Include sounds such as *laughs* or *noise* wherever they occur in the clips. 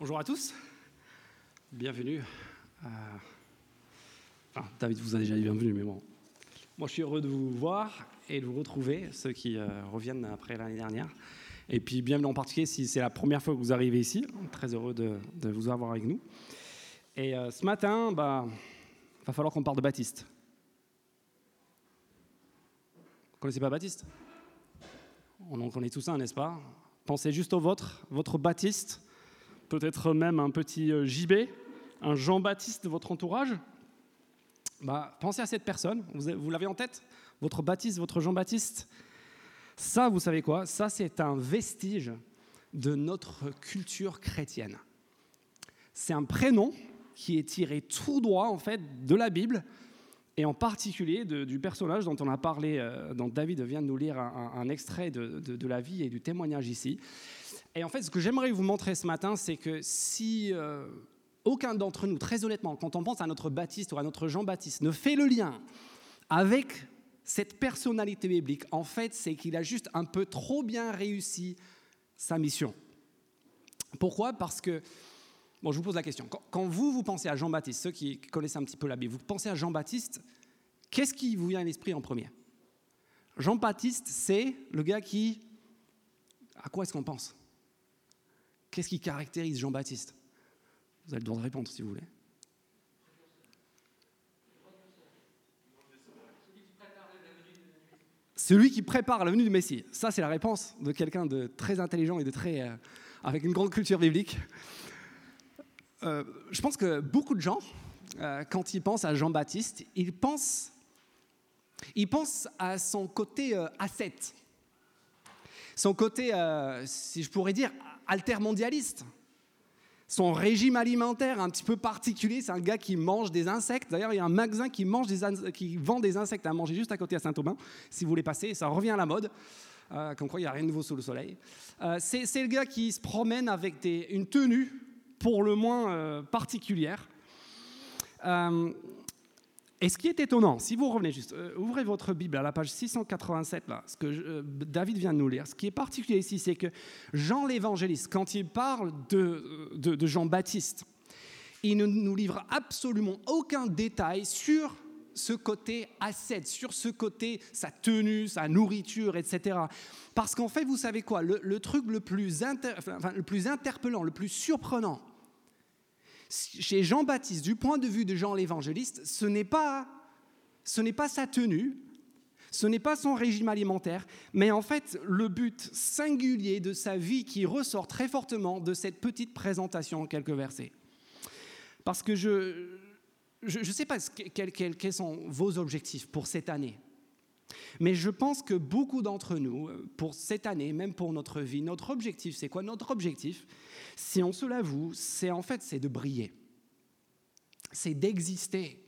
Bonjour à tous, bienvenue. David vous a déjà dit bienvenue, mais bon. Moi, je suis heureux de vous voir et de vous retrouver, ceux qui euh, reviennent après l'année dernière. Et puis, bienvenue en particulier si c'est la première fois que vous arrivez ici. Très heureux de, de vous avoir avec nous. Et euh, ce matin, bah, va falloir qu'on parle de Baptiste. Vous connaissez pas Baptiste? On en connaît tous un, n'est-ce pas? Pensez juste au vôtre, votre Baptiste, peut-être même un petit euh, JB, un Jean-Baptiste de votre entourage. Bah, pensez à cette personne, vous, avez- vous l'avez en tête? Votre Baptiste, votre Jean-Baptiste? Ça, vous savez quoi? Ça, c'est un vestige de notre culture chrétienne. C'est un prénom qui est tiré tout droit, en fait, de la Bible, et en particulier du personnage dont on a parlé, euh, dont David vient de nous lire un, extrait de la vie et du témoignage ici. Et en fait, ce que j'aimerais vous montrer ce matin, c'est que si euh, aucun d'entre nous, très honnêtement, quand on pense à notre Baptiste ou à notre Jean-Baptiste, ne fait le lien avec cette personnalité biblique, en fait, c'est qu'il a juste un peu trop bien réussi sa mission. Pourquoi? Parce que, bon, je vous pose la question, quand, quand vous, vous pensez à Jean-Baptiste, ceux qui connaissent un petit peu la Bible, vous pensez à Jean-Baptiste, qu'est-ce qui vous vient à l'esprit en premier? Jean-Baptiste, c'est le gars qui... À quoi est-ce qu'on pense? Qu'est-ce qui caractérise Jean-Baptiste? Vous avez le droit de répondre si vous voulez. Celui qui prépare la venue du Messie. Ça, c'est la réponse de quelqu'un de très intelligent et de très, euh, avec une grande culture biblique. Euh, je pense que beaucoup de gens, euh, quand ils pensent à Jean-Baptiste, ils pensent, ils pensent à son côté ascète, son côté, si je pourrais dire, altermondialiste. Son régime alimentaire un petit peu particulier, c'est un gars qui mange des insectes. D'ailleurs, il y a un magasin qui, mange des qui vend des insectes à manger juste à côté à Saint-Aubin. Si vous voulez passer, ça revient à la mode. Euh, comme quoi, il n'y a rien de nouveau sous le soleil. Euh, c'est le gars qui se promène avec des- une tenue pour le moins euh, particulière. Euh, et ce qui est étonnant, si vous revenez juste, euh, ouvrez votre Bible à la page 687, là, ce que euh, David vient de nous lire, ce qui est particulier ici, c'est que Jean l'évangéliste, quand il parle de, de- de Jean-Baptiste, il ne nous livre absolument aucun détail sur ce côté ascète, sur ce côté, sa tenue, sa nourriture, etc. Parce qu'en fait, vous savez quoi, le, le truc le plus, inter- enfin, le plus interpellant, le plus surprenant, chez Jean-Baptiste, du point de vue de Jean l'évangéliste, ce n'est pas, ce n'est pas sa tenue, ce n'est pas son régime alimentaire, mais en fait le but singulier de sa vie qui ressort très fortement de cette petite présentation en quelques versets. Parce que je ne sais pas quels sont vos objectifs pour cette année, mais je pense que beaucoup d'entre nous, euh, pour cette année, même pour notre vie, notre objectif, c'est quoi Notre objectif, si on se l'avoue, c'est en fait, c'est de briller. C'est d'exister.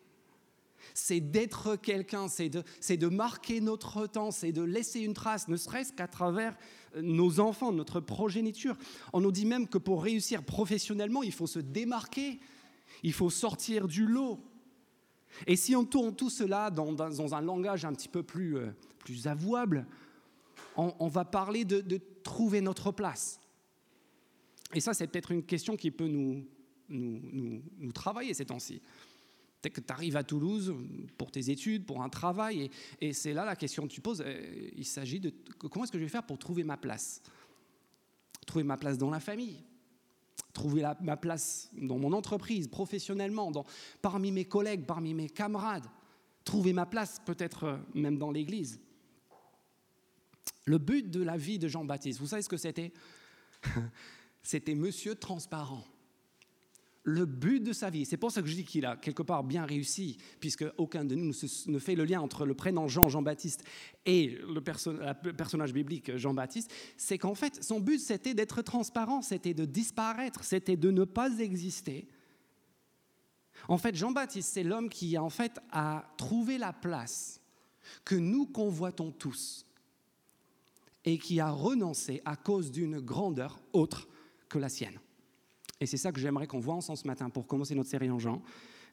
C'est d'être quelqu'un, c'est de, de marquer notre temps, c'est de laisser une trace, ne serait-ce qu'à travers euh, nos enfants, notre progéniture. On nous dit même que pour réussir professionnellement, il faut se démarquer, il faut sortir du lot. Et si on tourne tout cela dans, un langage un petit peu plus, euh, plus avouable, on, va parler de, trouver notre place. Et ça, c'est peut-être une question qui peut nous, nous, travailler ces temps-ci. Peut-être que tu arrives à Toulouse pour tes études, pour un travail, et, et c'est là la question que tu poses. euh, Il s'agit de comment est-ce que je vais faire pour trouver ma place? Trouver ma place dans la famille, trouver la- ma place dans mon entreprise, professionnellement, dans, parmi mes collègues, parmi mes camarades, trouver ma place peut-être euh, même dans l'église. Le but de la vie de Jean-Baptiste, vous savez ce que c'était? *laughs* C'était monsieur transparent. Le but de sa vie, c'est pour ça que je dis qu'il a quelque part bien réussi, puisque aucun de nous ne, fait le lien entre le prénom Jean, Jean-Baptiste, et le, personnage biblique Jean-Baptiste, c'est qu'en fait, son but, c'était d'être transparent, c'était de disparaître, c'était de ne pas exister. En fait, Jean-Baptiste, c'est l'homme qui, en fait, a trouvé la place que nous convoitons tous et qui a renoncé à cause d'une grandeur autre que la sienne. Et c'est ça que j'aimerais qu'on voit ensemble ce matin pour commencer notre série en Jean.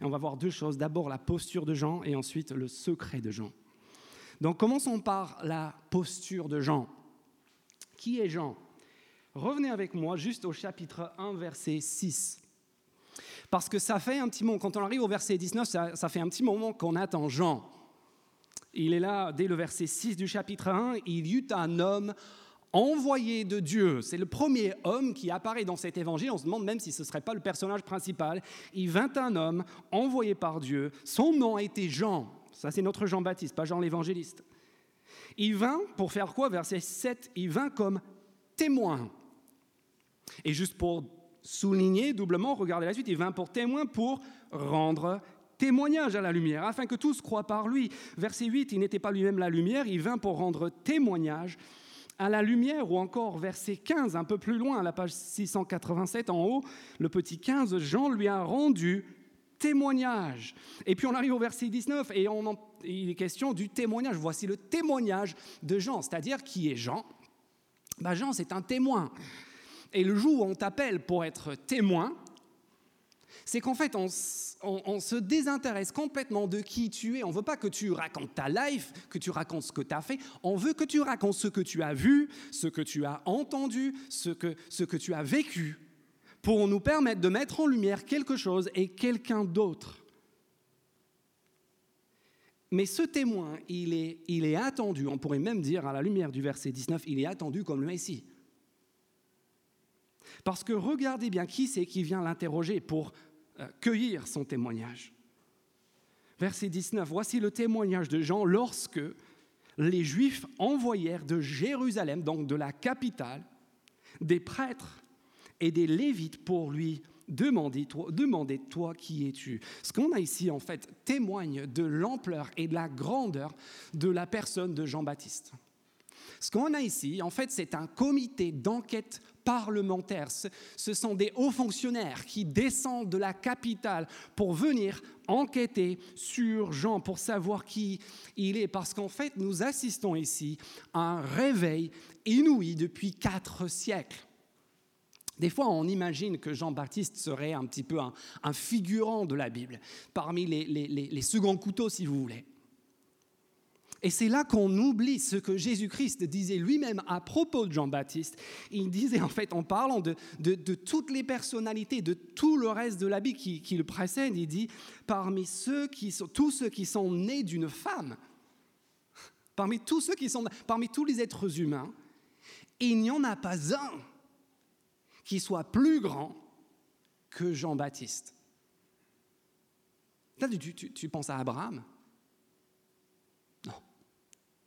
Et on va voir deux choses. D'abord la posture de Jean et ensuite le secret de Jean. Donc commençons par la posture de Jean. Qui est Jean? Revenez avec moi juste au chapitre 1, verset 6. Parce que ça fait un petit moment, quand on arrive au verset 19, ça, ça fait un petit moment qu'on attend Jean. Il est là dès le verset 6 du chapitre 1, il y eut un homme envoyé de Dieu. C'est le premier homme qui apparaît dans cet évangile. On se demande même si ce ne serait pas le personnage principal. Il vint un homme envoyé par Dieu. Son nom était Jean. Ça, c'est notre Jean-Baptiste, pas Jean l'évangéliste. Il vint pour faire quoi? Verset 7, il vint comme témoin. Et juste pour souligner doublement, regardez la suite, il vint pour témoin pour rendre témoignage à la lumière, afin que tous croient par lui. Verset 8, il n'était pas lui-même la lumière, il vint pour rendre témoignage à la lumière, ou encore verset 15, un peu plus loin, à la page 687 en haut, le petit 15, Jean lui a rendu témoignage. Et puis on arrive au verset 19 et il est question du témoignage. Voici le témoignage de Jean, c'est-à-dire qui est Jean ben Jean, c'est un témoin. Et le jour où on t'appelle pour être témoin, c'est qu'en fait, on, se désintéresse complètement de qui tu es. On ne veut pas que tu racontes ta life, que tu racontes ce que tu as fait. On veut que tu racontes ce que tu as vu, ce que tu as entendu, ce que, tu as vécu, pour nous permettre de mettre en lumière quelque chose et quelqu'un d'autre. Mais ce témoin, il est, il est attendu, on pourrait même dire à la lumière du verset 19, il est attendu comme le Messie. Parce que regardez bien qui c'est qui vient l'interroger pour euh, cueillir son témoignage. Verset 19, voici le témoignage de Jean lorsque les Juifs envoyèrent de Jérusalem, donc de la capitale, des prêtres et des Lévites pour lui demander toi, demandez toi qui es-tu? Ce qu'on a ici, en fait, témoigne de l'ampleur et de la grandeur de la personne de Jean-Baptiste. Ce qu'on a ici, en fait, c'est un comité d'enquête parlementaire. Ce sont des hauts fonctionnaires qui descendent de la capitale pour venir enquêter sur Jean, pour savoir qui il est. Parce qu'en fait, nous assistons ici à un réveil inouï depuis quatre siècles. Des fois, on imagine que Jean-Baptiste serait un petit peu un, figurant de la Bible, parmi les, les seconds couteaux, si vous voulez. Et c'est là qu'on oublie ce que Jésus-Christ disait lui-même à propos de Jean-Baptiste. Il disait en fait, en parlant de, toutes les personnalités, de tout le reste de la Bible qui, le précède, il dit, parmi ceux qui sont, tous ceux qui sont nés d'une femme, parmi tous ceux qui sont, parmi tous les êtres humains, il n'y en a pas un qui soit plus grand que Jean-Baptiste. Tu penses à Abraham,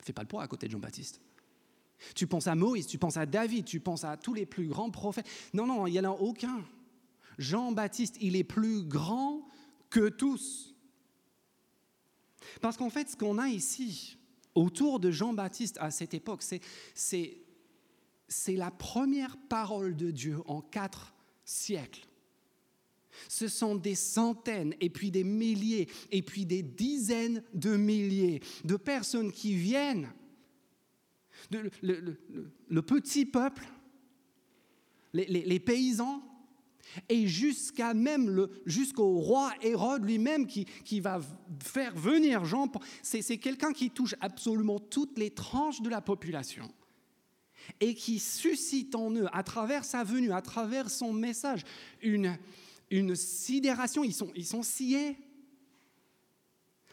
fais pas le poids à côté de Jean-Baptiste. Tu penses à Moïse, tu penses à David, tu penses à tous les plus grands prophètes. Non, non, il n'y en a aucun. Jean-Baptiste, il est plus grand que tous. Parce qu'en fait, ce qu'on a ici, autour de Jean-Baptiste à cette époque, c'est la première parole de Dieu en quatre siècles. Ce sont des centaines et puis des milliers et puis des dizaines de milliers de personnes qui viennent. le, petit peuple, les, paysans, et jusqu'à même jusqu'au roi Hérode lui-même qui, qui, va faire venir Jean. C'est quelqu'un qui touche absolument toutes les tranches de la population et qui suscite en eux, à travers sa venue, à travers son message, une, une sidération, ils sont, ils sont sciés.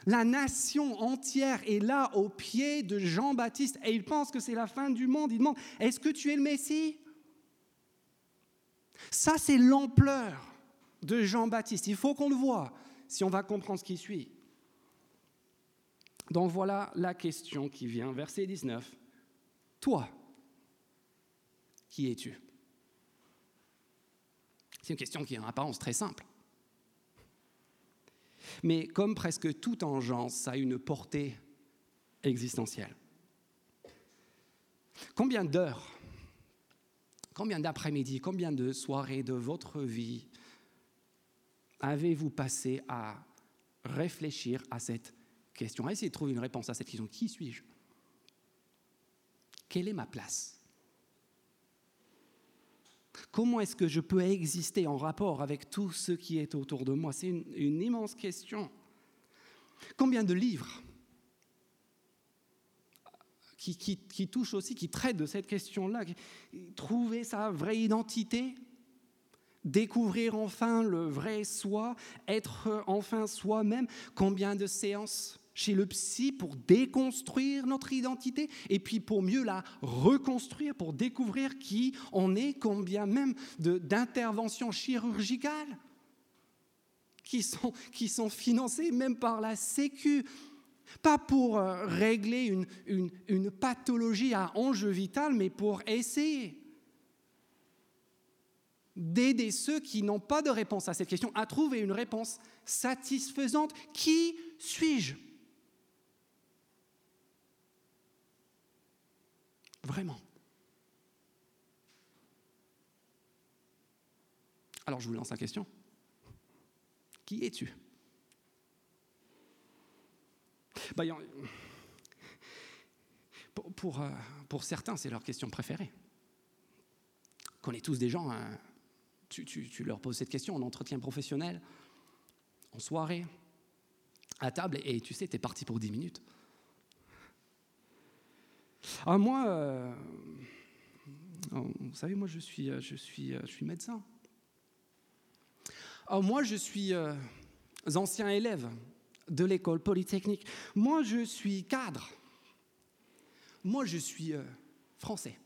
La nation entière est là au pied de Jean-Baptiste et ils pensent que c'est la fin du monde. Ils demandent, est-ce que tu es le Messie? Ça, c'est l'ampleur de Jean-Baptiste. Il faut qu'on le voit si on va comprendre ce qui suit. Donc voilà la question qui vient, verset 19. Toi, qui es-tu? C'est une question qui est en apparence très simple. Mais comme presque toute engeance, ça a une portée existentielle. Combien d'heures, combien d'après-midi, combien de soirées de votre vie avez-vous passé à réfléchir à cette question, à de trouver une réponse à cette question? Qui suis-je? Quelle est ma place? Comment est-ce que je peux exister en rapport avec tout ce qui est autour de moi? C'est une, immense question. Combien de livres qui, qui, touche aussi, qui traite de cette question-là? Trouver sa vraie identité, découvrir enfin le vrai soi, être enfin soi-même. Combien de séances chez le psy pour déconstruire notre identité et puis pour mieux la reconstruire, pour découvrir qui on est, combien même d'interventions chirurgicales qui sont, qui sont financées même par la Sécu. Pas pour euh, régler une, une, une pathologie à enjeu vital, mais pour essayer d'aider ceux qui n'ont pas de réponse à cette question à trouver une réponse satisfaisante. Qui suis-je? Vraiment. Alors je vous lance la question. Qui es-tu? Bah, euh, pour, certains, c'est leur question préférée. On connaît tous des gens, hein, tu, tu, tu, leur poses cette question en entretien professionnel, en soirée, à table, et tu sais, tu parti pour 10 minutes. Ah, moi, euh, vous savez, moi, je suis, euh, je suis, euh, je suis médecin. Ah, moi, je suis ancien élève de l'école polytechnique. Moi, je suis cadre. Moi, je suis français.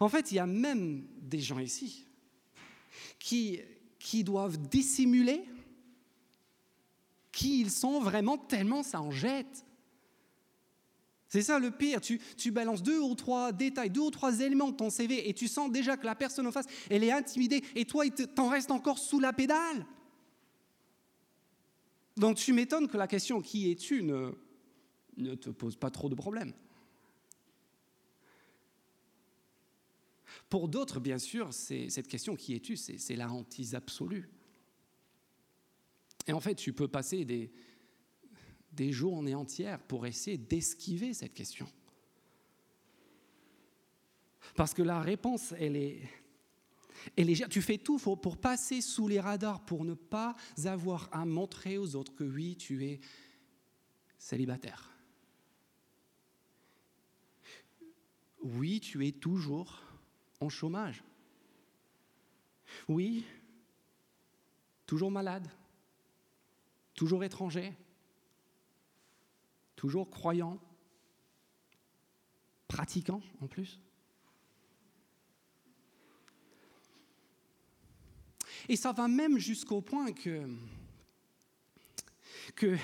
En fait, il y a même des gens ici qui, qui doivent dissimuler qui ils sont vraiment tellement ça en jette. C'est ça le pire. Tu, tu, balances deux ou trois détails, deux ou trois éléments de ton CV et tu sens déjà que la personne en face, elle est intimidée et toi, il t'en reste encore sous la pédale. Donc tu m'étonnes que la question qui es-tu ne, ne te pose pas trop de problèmes. Pour d'autres, bien sûr, cette question qui es-tu, c'est la hantise absolue. Et en fait, tu peux passer des, des journées entières pour essayer d'esquiver cette question. Parce que la réponse, elle est, elle tu fais tout pour passer sous les radars, pour ne pas avoir à montrer aux autres que oui, tu es célibataire. Oui, tu es toujours en chômage. Oui, toujours malade, toujours étranger toujours croyant, pratiquant en plus. Et ça va même jusqu'au point que, que,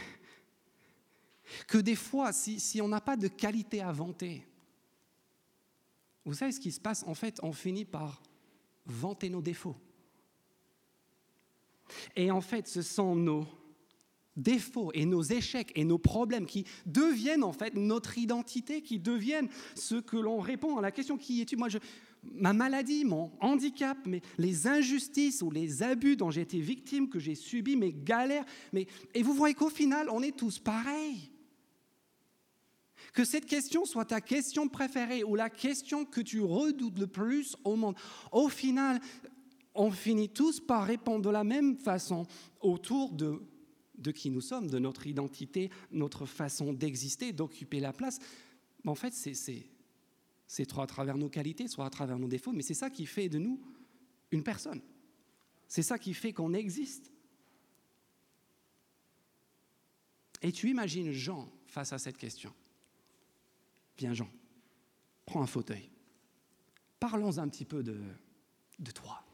que des fois, si, si on n'a pas de qualité à vanter, vous savez ce qui se passe? En fait, on finit par vanter nos défauts. Et en fait, ce sont nos défauts et nos échecs et nos problèmes qui deviennent en fait notre identité, qui deviennent ce que l'on répond à la question qui es-tu? Moi, je, ma maladie, mon handicap, mais les injustices ou les abus dont j'ai été victime, que j'ai subi, mes galères. Mais, et vous voyez qu'au final, on est tous pareils. Que cette question soit ta question préférée ou la question que tu redoutes le plus au monde. Au final, on finit tous par répondre de la même façon autour de de qui nous sommes, de notre identité, notre façon d'exister, d'occuper la place. en fait, c'est soit à travers nos qualités, soit à travers nos défauts, mais c'est ça qui fait de nous une personne. C'est ça qui fait qu'on existe. Et tu imagines Jean face à cette question. Viens Jean, prends un fauteuil. Parlons un petit peu de, de toi.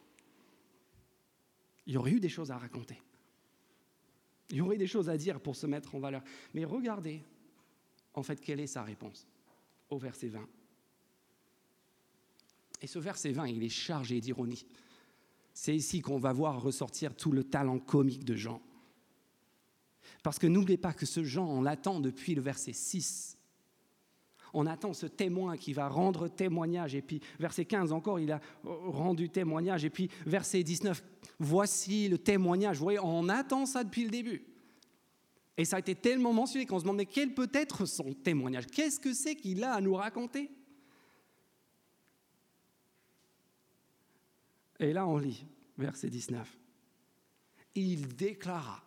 Il y aurait eu des choses à raconter. Il y aurait des choses à dire pour se mettre en valeur. Mais regardez, en fait, quelle est sa réponse au verset 20. Et ce verset 20, il est chargé d'ironie. C'est ici qu'on va voir ressortir tout le talent comique de Jean. Parce que n'oubliez pas que ce Jean, on l'attend depuis le verset 6. On attend ce témoin qui va rendre témoignage. Et puis, verset 15 encore, il a rendu témoignage. Et puis, verset 19, voici le témoignage. Vous voyez, on attend ça depuis le début. Et ça a été tellement mentionné qu'on se demande, mais quel peut être son témoignage? Qu'est-ce que c'est qu'il a à nous raconter? Et là, on lit, verset 19. Il déclara,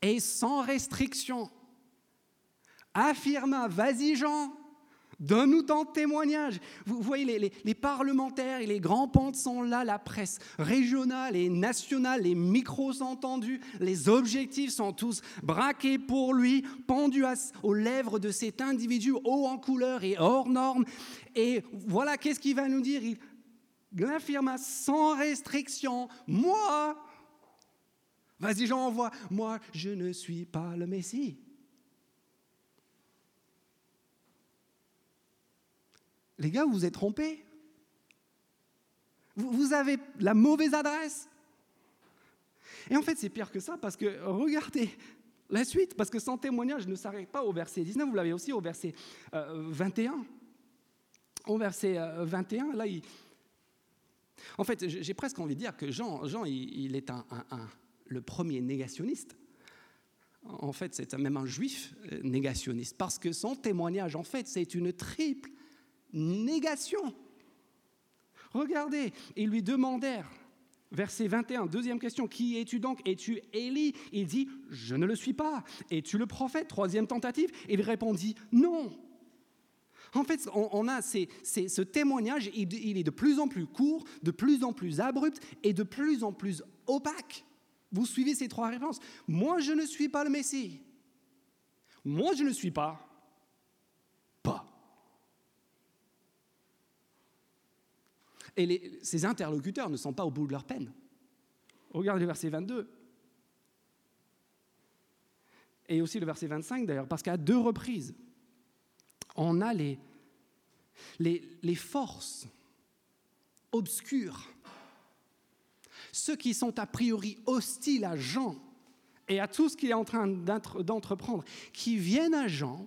et sans restriction, affirma, vas-y Jean, Donne-nous ton témoignage. Vous voyez, les, parlementaires et les grands pontes sont là, la presse régionale et nationale, les micros sont tendus, les objectifs sont tous braqués pour lui, pendus aux lèvres de cet individu haut en couleur et hors norme. Et voilà, qu'est-ce qu'il va nous dire? Il affirme sans restriction, moi, vas-y j'envoie, moi je ne suis pas le Messie. Les gars, vous êtes trompés. Vous avez la mauvaise adresse. Et en fait, c'est pire que ça parce que regardez la suite, parce que son témoignage ne s'arrête pas au verset 19, vous l'avez aussi au verset 21. Euh, au verset 21, euh, là, il... en fait, j'ai presque envie de dire que Jean, Jean il, est un, le premier négationniste. En fait, c'est même un juif euh, négationniste, parce que son témoignage, en fait, c'est une triple négation. Regardez, ils lui demandèrent, verset 21, deuxième question, qui es-tu donc? Es-tu Élie? Il dit, je ne le suis pas. Es-tu le prophète? Troisième tentative, il répondit, non. En fait, on, a ce témoignage, il, est de plus en plus court, de plus en plus abrupt et de plus en plus opaque. Vous suivez ces trois réponses. Moi, je ne suis pas le Messie. Moi, je ne suis pas. Et ces interlocuteurs ne sont pas au bout de leur peine. Regardez le verset 22. Et aussi le verset 25 d'ailleurs, parce qu'à deux reprises, on a les, les, les forces obscures, ceux qui sont a priori hostiles à Jean et à tout ce qu'il est en train d'entreprendre, qui viennent à Jean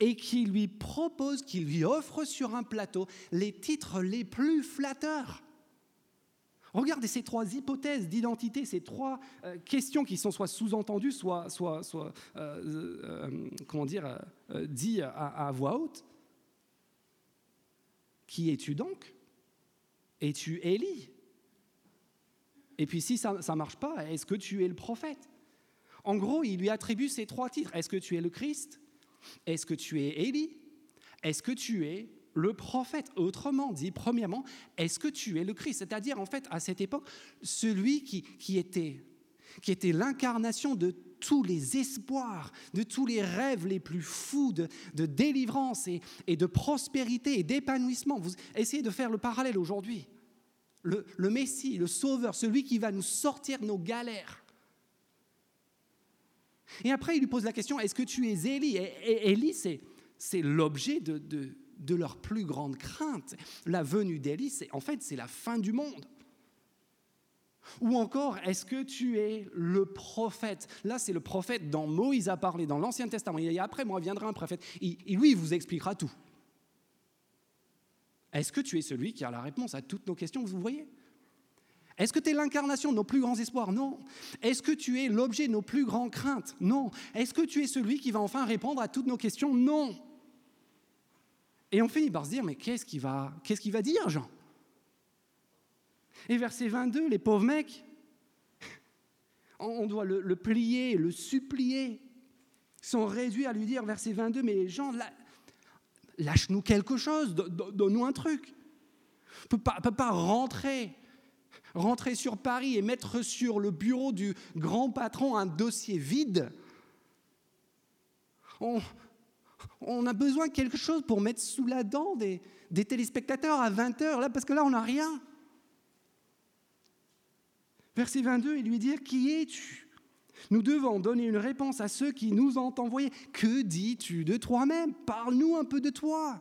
et qui lui propose, qui lui offre sur un plateau les titres les plus flatteurs. Regardez ces trois hypothèses d'identité, ces trois euh, questions qui sont soit sous-entendues, soit, soit, soit euh, euh, comment dire, dit à, à, voix haute. Qui es-tu donc? Es-tu Élie? Et puis si ça ne marche pas, est-ce que tu es le prophète? En gros, il lui attribue ces trois titres. Est-ce que tu es le Christ? Est-ce que tu es Élie? Est-ce que tu es le prophète? Autrement dit, premièrement, est-ce que tu es le Christ? C'est-à-dire, en fait, à cette époque, celui qui, était, qui était l'incarnation de tous les espoirs, de tous les rêves les plus fous de, délivrance et, et, de prospérité et d'épanouissement. Vous essayez de faire le parallèle aujourd'hui. Le, le Messie, le Sauveur, celui qui va nous sortir de nos galères. Et après, il lui pose la question, est-ce que tu es Élie? Et Élie, c'est l'objet de, de, leur plus grande crainte. La venue d'Élie, en fait, c'est la fin du monde. Ou encore, est-ce que tu es le prophète? Là, c'est le prophète dont Moïse a parlé dans l'Ancien Testament. Et après, moi, viendra un prophète. Et lui, il vous expliquera tout. Est-ce que tu es celui qui a la réponse à toutes nos questions Vous voyez? Est-ce que tu es l'incarnation de nos plus grands espoirs? Non. Est-ce que tu es l'objet de nos plus grandes craintes? Non. Est-ce que tu es celui qui va enfin répondre à toutes nos questions? Non. Et on finit par se dire, mais qu'est-ce qu'il va, dire, Jean? Et verset 22, les pauvres mecs, *laughs* on doit le, le plier, le supplier, sont réduits à lui dire, verset 22, mais Jean, lâche-nous quelque chose, donne-nous un truc. On ne peut pas rentrer rentrer sur Paris et mettre sur le bureau du grand patron un dossier vide, on, a besoin de quelque chose pour mettre sous la dent des, téléspectateurs à 20 heures, là, parce que là, on n'a rien. Verset 22, il lui dit Qui es-tu? Nous devons donner une réponse à ceux qui nous ont envoyés. Que dis-tu de toi-même? Parle-nous un peu de toi.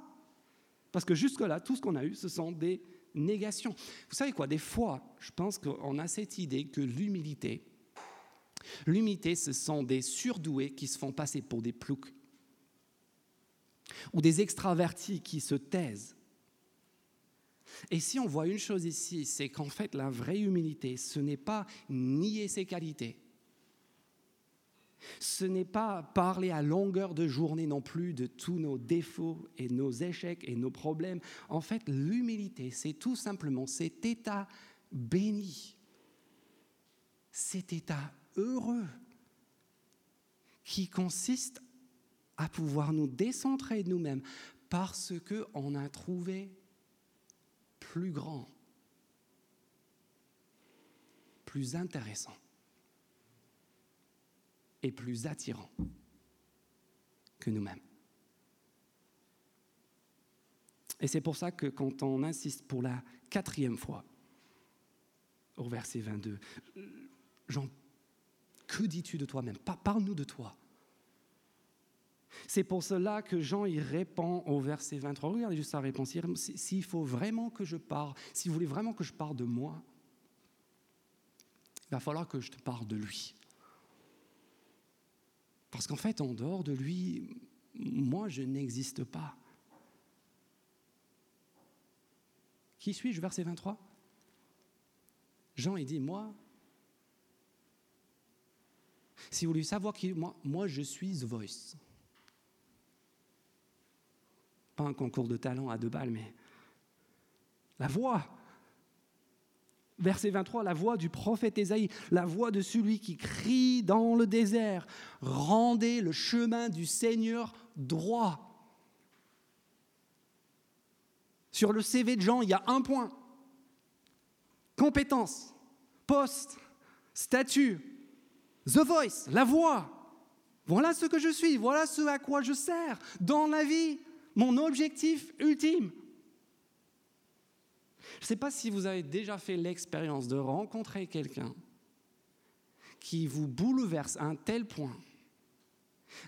Parce que jusque-là, tout ce qu'on a eu, ce sont des négation. Vous savez quoi, des fois, je pense qu'on a cette idée que l'humilité, l'humilité, ce sont des surdoués qui se font passer pour des ploucs, ou des extravertis qui se taisent. Et si on voit une chose ici, c'est qu'en fait, la vraie humilité, ce n'est pas nier ses qualités, ce n'est pas parler à longueur de journée non plus de tous nos défauts et nos échecs et nos problèmes. En fait, l'humilité, c'est tout simplement cet état béni, cet état heureux qui consiste à pouvoir nous décentrer de nous-mêmes parce qu'on a trouvé plus grand, plus intéressant et plus attirant que nous-mêmes. Et c'est pour ça que quand on insiste pour la quatrième fois au verset 22, Jean, que dis-tu de toi-même? Parle-nous de toi. C'est pour cela que Jean y répond au verset 23. Regardez juste sa réponse. S'il faut vraiment que je parle, si vous voulez vraiment que je parle de moi, il va falloir que je te parle de lui. Parce qu'en fait, en dehors de lui, moi, je n'existe pas. Qui suis-je Verset 23. Jean, il dit, moi, si vous voulez savoir qui, moi, moi, je suis The Voice. Pas un concours de talent à deux balles, mais la voix. Verset 23, la voix du prophète Ésaïe, la voix de celui qui crie dans le désert, rendez le chemin du Seigneur droit. Sur le CV de Jean, il y a un point. Compétence, poste, statut, the voice, la voix. Voilà ce que je suis, voilà ce à quoi je sers dans la vie, mon objectif ultime. Je ne sais pas si vous avez déjà fait l'expérience de rencontrer quelqu'un qui vous bouleverse à un tel point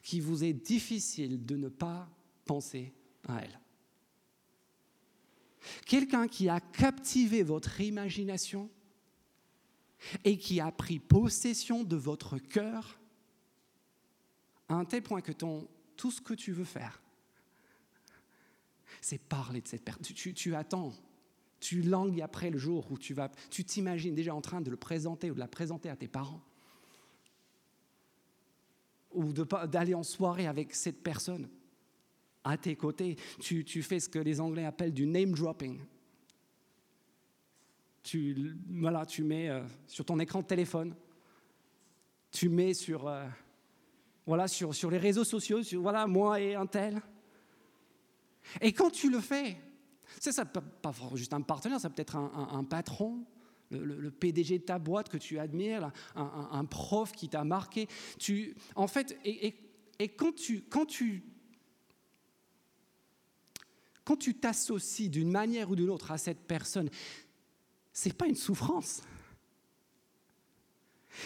qu'il vous est difficile de ne pas penser à elle. Quelqu'un qui a captivé votre imagination et qui a pris possession de votre cœur à un tel point que ton, tout ce que tu veux faire, c'est parler de cette personne. Tu, attends, tu langues après le jour où tu vas, tu t'imagines déjà en train de le présenter ou de la présenter à tes parents, ou d'aller en soirée avec cette personne à tes côtés. Tu, fais ce que les Anglais appellent du name dropping. Tu, voilà, tu mets euh, sur ton écran de téléphone, tu mets sur, euh, voilà, sur, sur les réseaux sociaux, voilà, moi et un tel. Et quand tu le fais, c'est ça, pas juste un partenaire, ça peut être un, patron, le, PDG de ta boîte que tu admires, un, prof qui t'a marqué. Tu, en fait, et, et quand, tu, quand tu quand tu t'associes d'une manière ou d'une autre à cette personne, c'est pas une souffrance.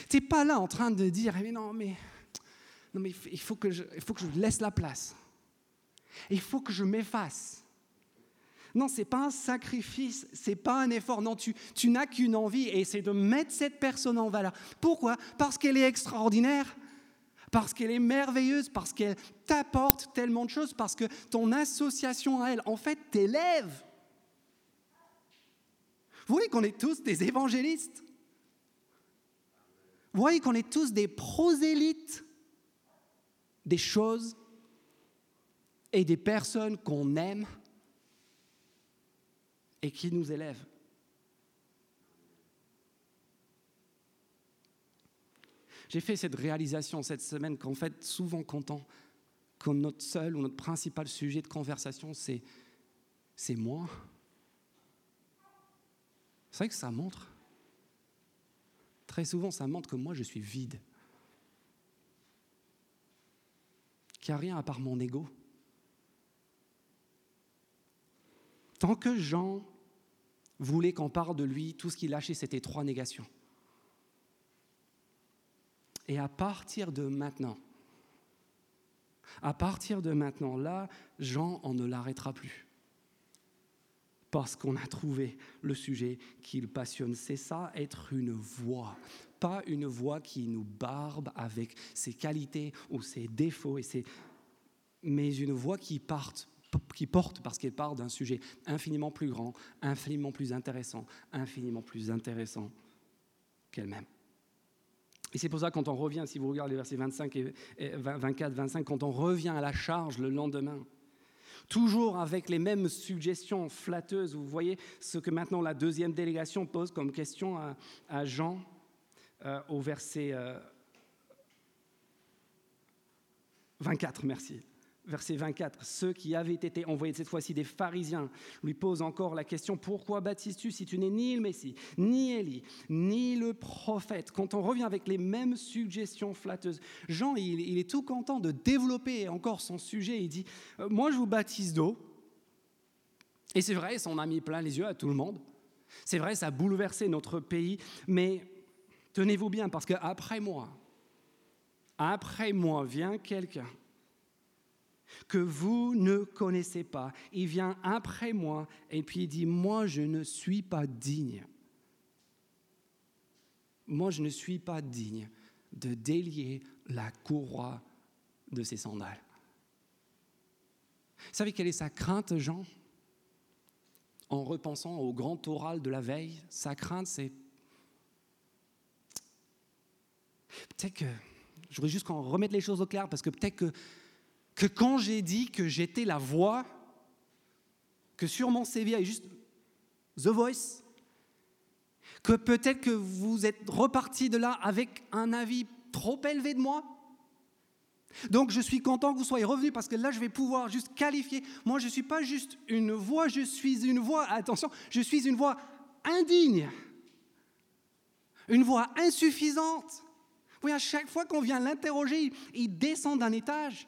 Tu n'es pas là en train de dire, mais non, mais, non, mais il, faut que je, il faut que je laisse la place. Il faut que je m'efface. Non, ce n'est pas un sacrifice, ce n'est pas un effort. Non, tu, tu n'as qu'une envie et c'est de mettre cette personne en valeur. Pourquoi? Parce qu'elle est extraordinaire parce qu'elle est merveilleuse, parce qu'elle t'apporte tellement de choses, parce que ton association à elle, en fait, t'élève. Vous voyez qu'on est tous des évangélistes? Vous voyez qu'on est tous des prosélytes des choses et des personnes qu'on aime et qui nous élèvent. J'ai fait cette réalisation cette semaine qu'en fait, souvent, quand, quand notre seul ou notre principal sujet de conversation, c'est, c'est moi, c'est vrai que ça montre. Très souvent, ça montre que moi, je suis vide. Qu'il n'y a rien à part mon ego. Tant que Jean voulait qu'on parle de lui, tout ce qu'il lâchait, c'était trois négations. Et à partir de maintenant, à partir de maintenant, là, Jean, on ne l'arrêtera plus. Parce qu'on a trouvé le sujet qui le passionne. C'est ça, être une voix. Pas une voix qui nous barbe avec ses qualités ou ses défauts, et mais une voix qui, parte, qui porte parce qu'elle part d'un sujet infiniment plus grand, infiniment plus intéressant, infiniment plus intéressant qu'elle-même. Et c'est pour ça, quand on revient, si vous regardez les versets 25 et 24, 25, quand on revient à la charge le lendemain, toujours avec les mêmes suggestions flatteuses, vous voyez ce que maintenant la deuxième délégation pose comme question à, Jean euh, au verset 24, euh, merci. Verset 24, ceux qui avaient été envoyés cette fois-ci des pharisiens lui posent encore la question, pourquoi baptises-tu si tu n'es ni le Messie, ni Élie, ni le prophète? Quand on revient avec les mêmes suggestions flatteuses, Jean, il, est tout content de développer encore son sujet. Il dit, euh, moi je vous baptise d'eau. Et c'est vrai, ça en a mis plein les yeux à tout le monde. C'est vrai, ça a bouleversé notre pays, mais tenez-vous bien, parce qu'après moi, après moi vient quelqu'un que vous ne connaissez pas. Il vient après moi et puis il dit, moi je ne suis pas digne. Moi je ne suis pas digne de délier la courroie de ses sandales. Vous savez quelle est sa crainte, Jean? En repensant au grand oral de la veille, sa crainte, c'est peut-être que, je voudrais juste qu'on remette les choses au clair, parce que peut-être que que quand j'ai dit que j'étais la voix, que sur mon CV juste The Voice, que peut-être que vous êtes reparti de là avec un avis trop élevé de moi. Donc je suis content que vous soyez revenu parce que là je vais pouvoir juste qualifier. Moi je ne suis pas juste une voix, je suis une voix, attention, je suis une voix indigne, une voix insuffisante. Oui, à chaque fois qu'on vient l'interroger, il descend d'un étage.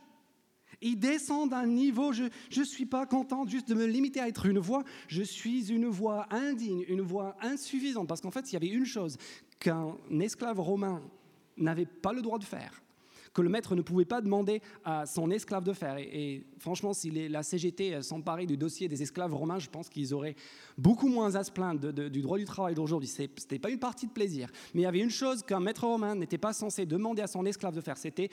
Il descend d'un niveau, je ne suis pas contente juste de me limiter à être une voix, je suis une voix indigne, une voix insuffisante. Parce qu'en fait, il y avait une chose qu'un esclave romain n'avait pas le droit de faire, que le maître ne pouvait pas demander à son esclave de faire. Et, franchement, si la CGT s'emparait du dossier des esclaves romains, je pense qu'ils auraient beaucoup moins à se plaindre du droit du travail d'aujourd'hui. Ce n'était pas une partie de plaisir. Mais il y avait une chose qu'un maître romain n'était pas censé demander à son esclave de faire, c'était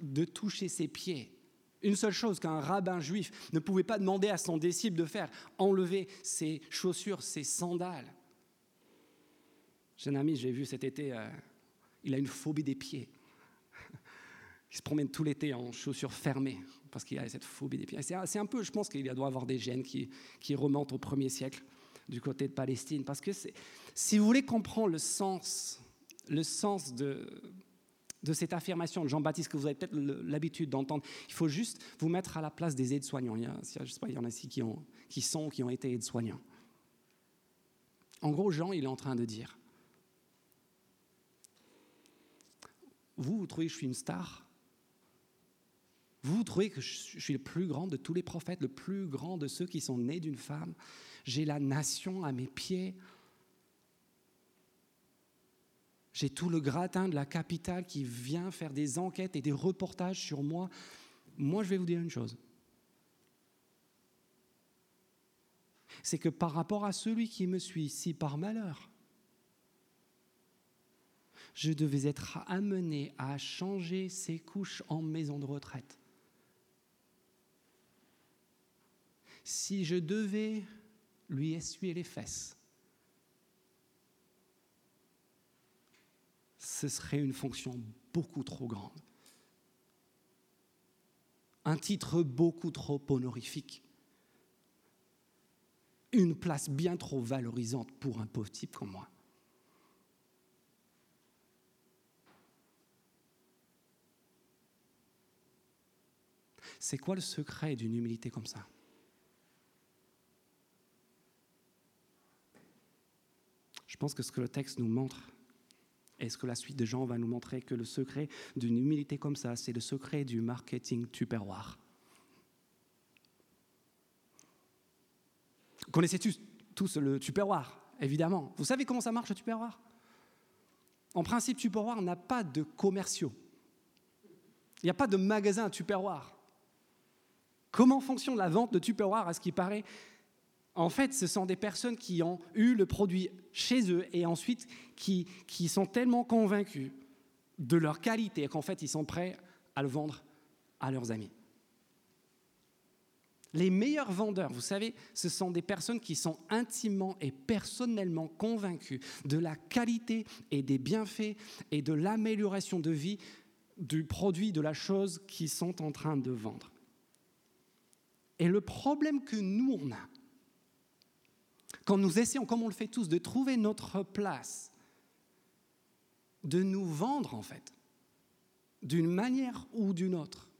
de toucher ses pieds une seule chose qu'un rabbin juif ne pouvait pas demander à son disciple de faire, enlever ses chaussures, ses sandales. J'ai un ami, j'ai vu cet été, euh, il a une phobie des pieds. *laughs* Il se promène tout l'été en chaussures fermées parce qu'il a cette phobie des pieds. C'est un peu, je pense qu'il doit avoir des gènes qui, qui remontent au premier siècle du côté de Palestine. Parce que si vous voulez comprendre le sens, le sens de, de cette affirmation de Jean-Baptiste que vous avez peut-être l'habitude d'entendre. Il faut juste vous mettre à la place des aides-soignants. Il y sais pas, il y en a ici qui, ont, qui sont, qui ont été aides-soignants. En gros, Jean, il est en train de dire, vous, vous trouvez que je suis une star? Vous, vous trouvez que je suis le plus grand de tous les prophètes, le plus grand de ceux qui sont nés d'une femme? J'ai la nation à mes pieds. J'ai tout le gratin de la capitale qui vient faire des enquêtes et des reportages sur moi. Moi, je vais vous dire une chose. C'est que par rapport à celui qui me suit, si par malheur, je devais être amené à changer ses couches en maison de retraite, si je devais lui essuyer les fesses, ce serait une fonction beaucoup trop grande. Un titre beaucoup trop honorifique. Une place bien trop valorisante pour un pauvre type comme moi. C'est quoi le secret d'une humilité comme ça? Je pense que ce que le texte nous montre, est-ce que la suite de Jean va nous montrer que le secret d'une humilité comme ça, c'est le secret du marketing tupperware? Connaissez tous le tupperware? Évidemment. Vous savez comment ça marche le tupperware? En principe, tupperware n'a pas de commerciaux. Il n'y a pas de magasin tupperware. Comment fonctionne la vente de tupperware à ce qui paraît en fait, ce sont des personnes qui ont eu le produit chez eux et ensuite qui, sont tellement convaincus de leur qualité qu'en fait, ils sont prêts à le vendre à leurs amis. Les meilleurs vendeurs, vous savez, ce sont des personnes qui sont intimement et personnellement convaincus de la qualité et des bienfaits et de l'amélioration de vie du produit, de la chose qu'ils sont en train de vendre. Et le problème que nous, on a, quand nous essayons, comme on le fait tous, de trouver notre place, de nous vendre en fait, d'une manière ou d'une autre,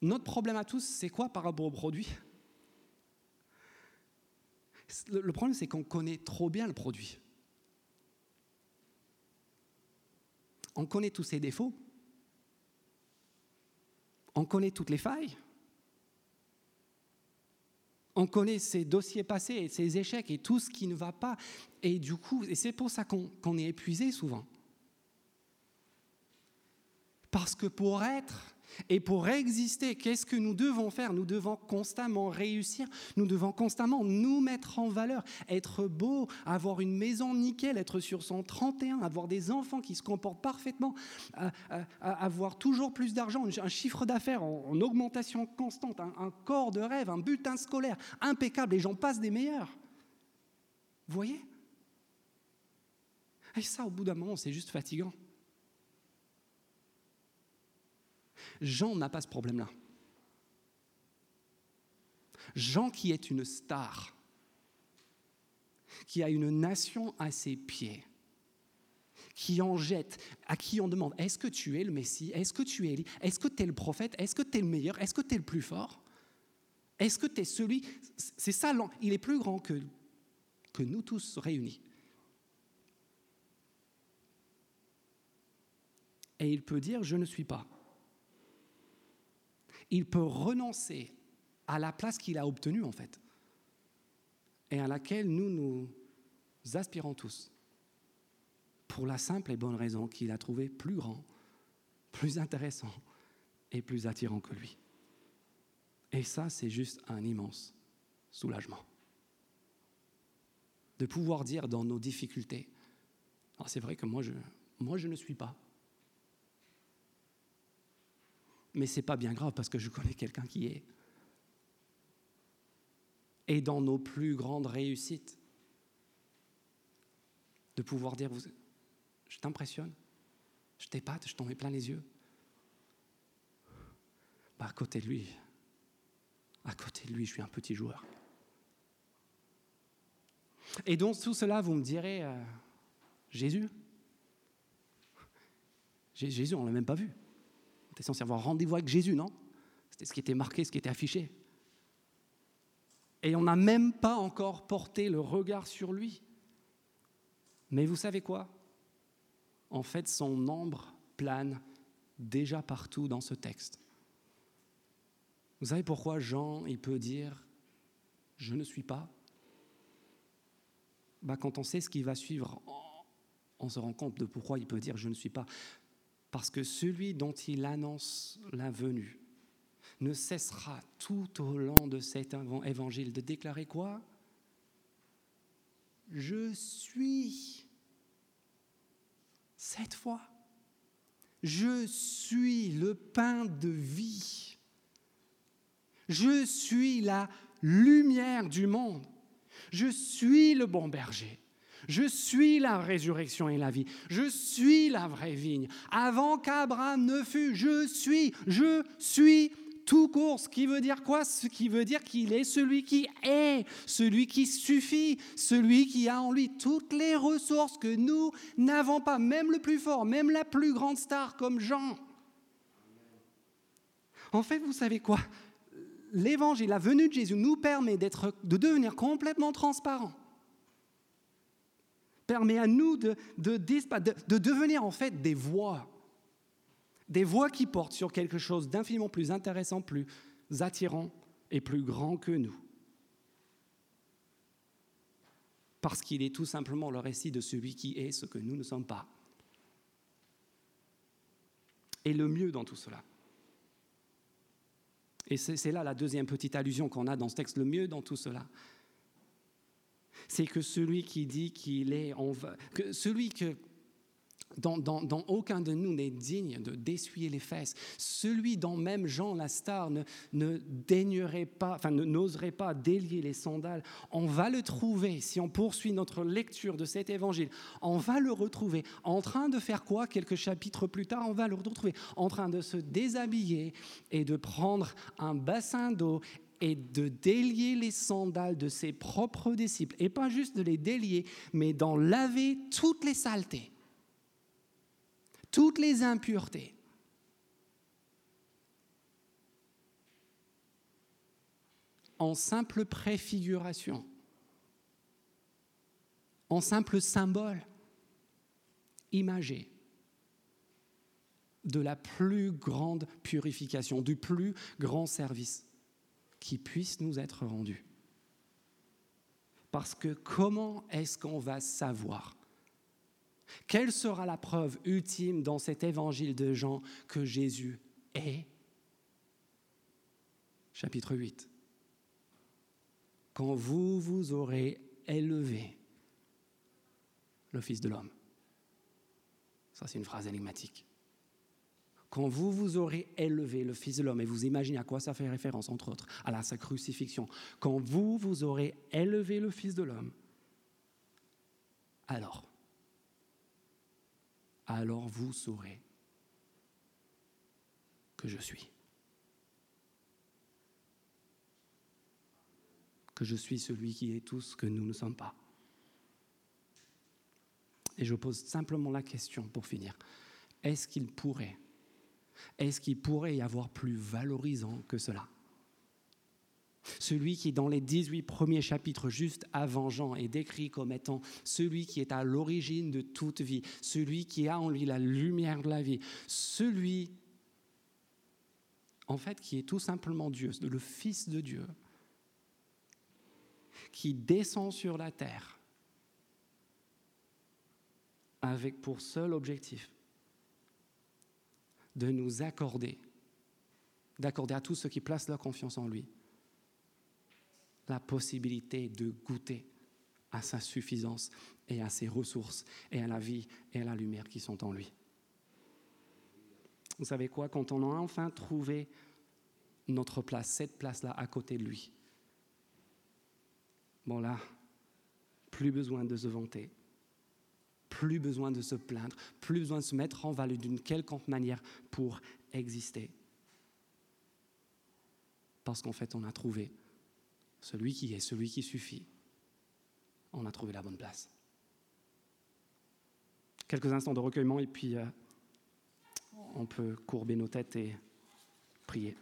Notre problème à tous, c'est quoi par rapport au produit? Le problème, c'est qu'on connaît trop bien le produit. On connaît tous ses défauts. On connaît toutes les failles. On connaît ses dossiers passés et ses échecs et tout ce qui ne va pas. Et du coup, c'est pour ça qu'on est épuisé souvent. Parce que pour être et pour exister, qu'est-ce que nous devons faire? Nous devons constamment réussir, nous devons constamment nous mettre en valeur, être beau, avoir une maison nickel, être sur son 31, avoir des enfants qui se comportent parfaitement, avoir toujours plus d'argent, un chiffre d'affaires en, augmentation constante, un, un corps de rêve, un bulletin scolaire impeccable, et j'en passe des meilleurs. Vous voyez? Et ça, au bout d'un moment, c'est juste fatigant. Jean n'a pas ce problème-là. Jean qui est une star, qui a une nation à ses pieds, qui en jette, à qui on demande, est-ce que tu es le Messie? Est-ce que tu es Élie? Est-ce que tu es le prophète? Est-ce que tu es le meilleur? Est-ce que tu es le plus fort? Est-ce que tu es celui... C'est ça, il est plus grand que, que nous tous réunis. Et il peut dire, je ne suis pas il peut renoncer à la place qu'il a obtenue en fait, et à laquelle nous nous aspirons tous, pour la simple et bonne raison qu'il a trouvé plus grand, plus intéressant et plus attirant que lui. Et ça, c'est juste un immense soulagement. De pouvoir dire dans nos difficultés, ah, c'est vrai que moi je, moi je ne suis pas, mais ce n'est pas bien grave parce que je connais quelqu'un qui est. Et dans nos plus grandes réussites, de pouvoir dire, je t'impressionne, je t'épate, je t'en mets plein les yeux. Bah, à côté de lui, à côté de lui, je suis un petit joueur. Et donc tout cela, vous me direz, euh, Jésus? Jésus, on ne l'a même pas vu était censé avoir rendez-vous avec Jésus, non? C'était ce qui était marqué, ce qui était affiché. Et on n'a même pas encore porté le regard sur lui. Mais vous savez quoi? En fait, son ombre plane déjà partout dans ce texte. Vous savez pourquoi Jean, il peut dire Je ne suis pas? Bah, Quand on sait ce qui va suivre, on se rend compte de pourquoi il peut dire Je ne suis pas. Parce que celui dont il annonce la venue ne cessera tout au long de cet évangile de déclarer quoi? Je suis. Cette fois, je suis le pain de vie. Je suis la lumière du monde. Je suis le bon berger. Je suis la résurrection et la vie. Je suis la vraie vigne. Avant qu'Abraham ne fût, je suis, je suis tout court. Ce qui veut dire quoi? Ce qui veut dire qu'il est celui qui est, celui qui suffit, celui qui a en lui toutes les ressources que nous n'avons pas, même le plus fort, même la plus grande star comme Jean. En fait, vous savez quoi? L'évangile, la venue de Jésus nous permet de devenir complètement transparent permet à nous de, de, de, devenir en fait des voix. Des voix qui portent sur quelque chose d'infiniment plus intéressant, plus attirant et plus grand que nous. Parce qu'il est tout simplement le récit de celui qui est ce que nous ne sommes pas. Et le mieux dans tout cela. Et c'est là la deuxième petite allusion qu'on a dans ce texte, le mieux dans tout cela, c'est que celui qui dit qu'il est, que celui que dans, aucun de nous n'est digne de d'essuyer les fesses. Celui dont même Jean la star ne, ne daignerait pas, enfin n'oserait pas délier les sandales, on va le trouver, si on poursuit notre lecture de cet évangile, on va le retrouver en train de faire quoi Quelques chapitres plus tard, on va le retrouver en train de se déshabiller et de prendre un bassin d'eau et de délier les sandales de ses propres disciples, et pas juste de les délier, mais d'en laver toutes les saletés, toutes les impuretés. en simple préfiguration, en simple symbole imagé de la plus grande purification, du plus grand service qui puisse nous être rendu. Parce que comment est-ce qu'on va savoir? Quelle sera la preuve ultime dans cet évangile de Jean que Jésus est? Chapitre 8. Quand vous vous aurez élevé le Fils de l'homme. Ça, c'est une phrase énigmatique. Quand vous vous aurez élevé le Fils de l'homme, et vous imaginez à quoi ça fait référence, entre autres, à la, sa crucifixion, quand vous vous aurez élevé le Fils de l'homme, alors, alors vous saurez que je suis. Que je suis celui qui est tout ce que nous ne sommes pas. Et je pose simplement la question pour finir. Est-ce qu'il pourrait, est-ce qu'il pourrait y avoir plus valorisant que cela? Celui qui, dans les 18 premiers chapitres, juste avant Jean, est décrit comme étant celui qui est à l'origine de toute vie, celui qui a en lui la lumière de la vie, celui, en fait, qui est tout simplement Dieu, le Fils de Dieu, qui descend sur la terre avec pour seul objectif de nous accorder, d'accorder à tous ceux qui placent leur confiance en lui, la possibilité de goûter à sa suffisance et à ses ressources et à la vie et à la lumière qui sont en lui. Vous savez quoi, quand on a enfin trouvé notre place, cette place-là à côté de lui, bon là, plus besoin de se vanter, plus besoin de se plaindre, plus besoin de se mettre en valeur d'une quelconque manière pour exister. Parce qu'en fait, on a trouvé celui qui est, celui qui suffit. On a trouvé la bonne place. Quelques instants de recueillement et puis euh, on peut courber nos têtes et prier.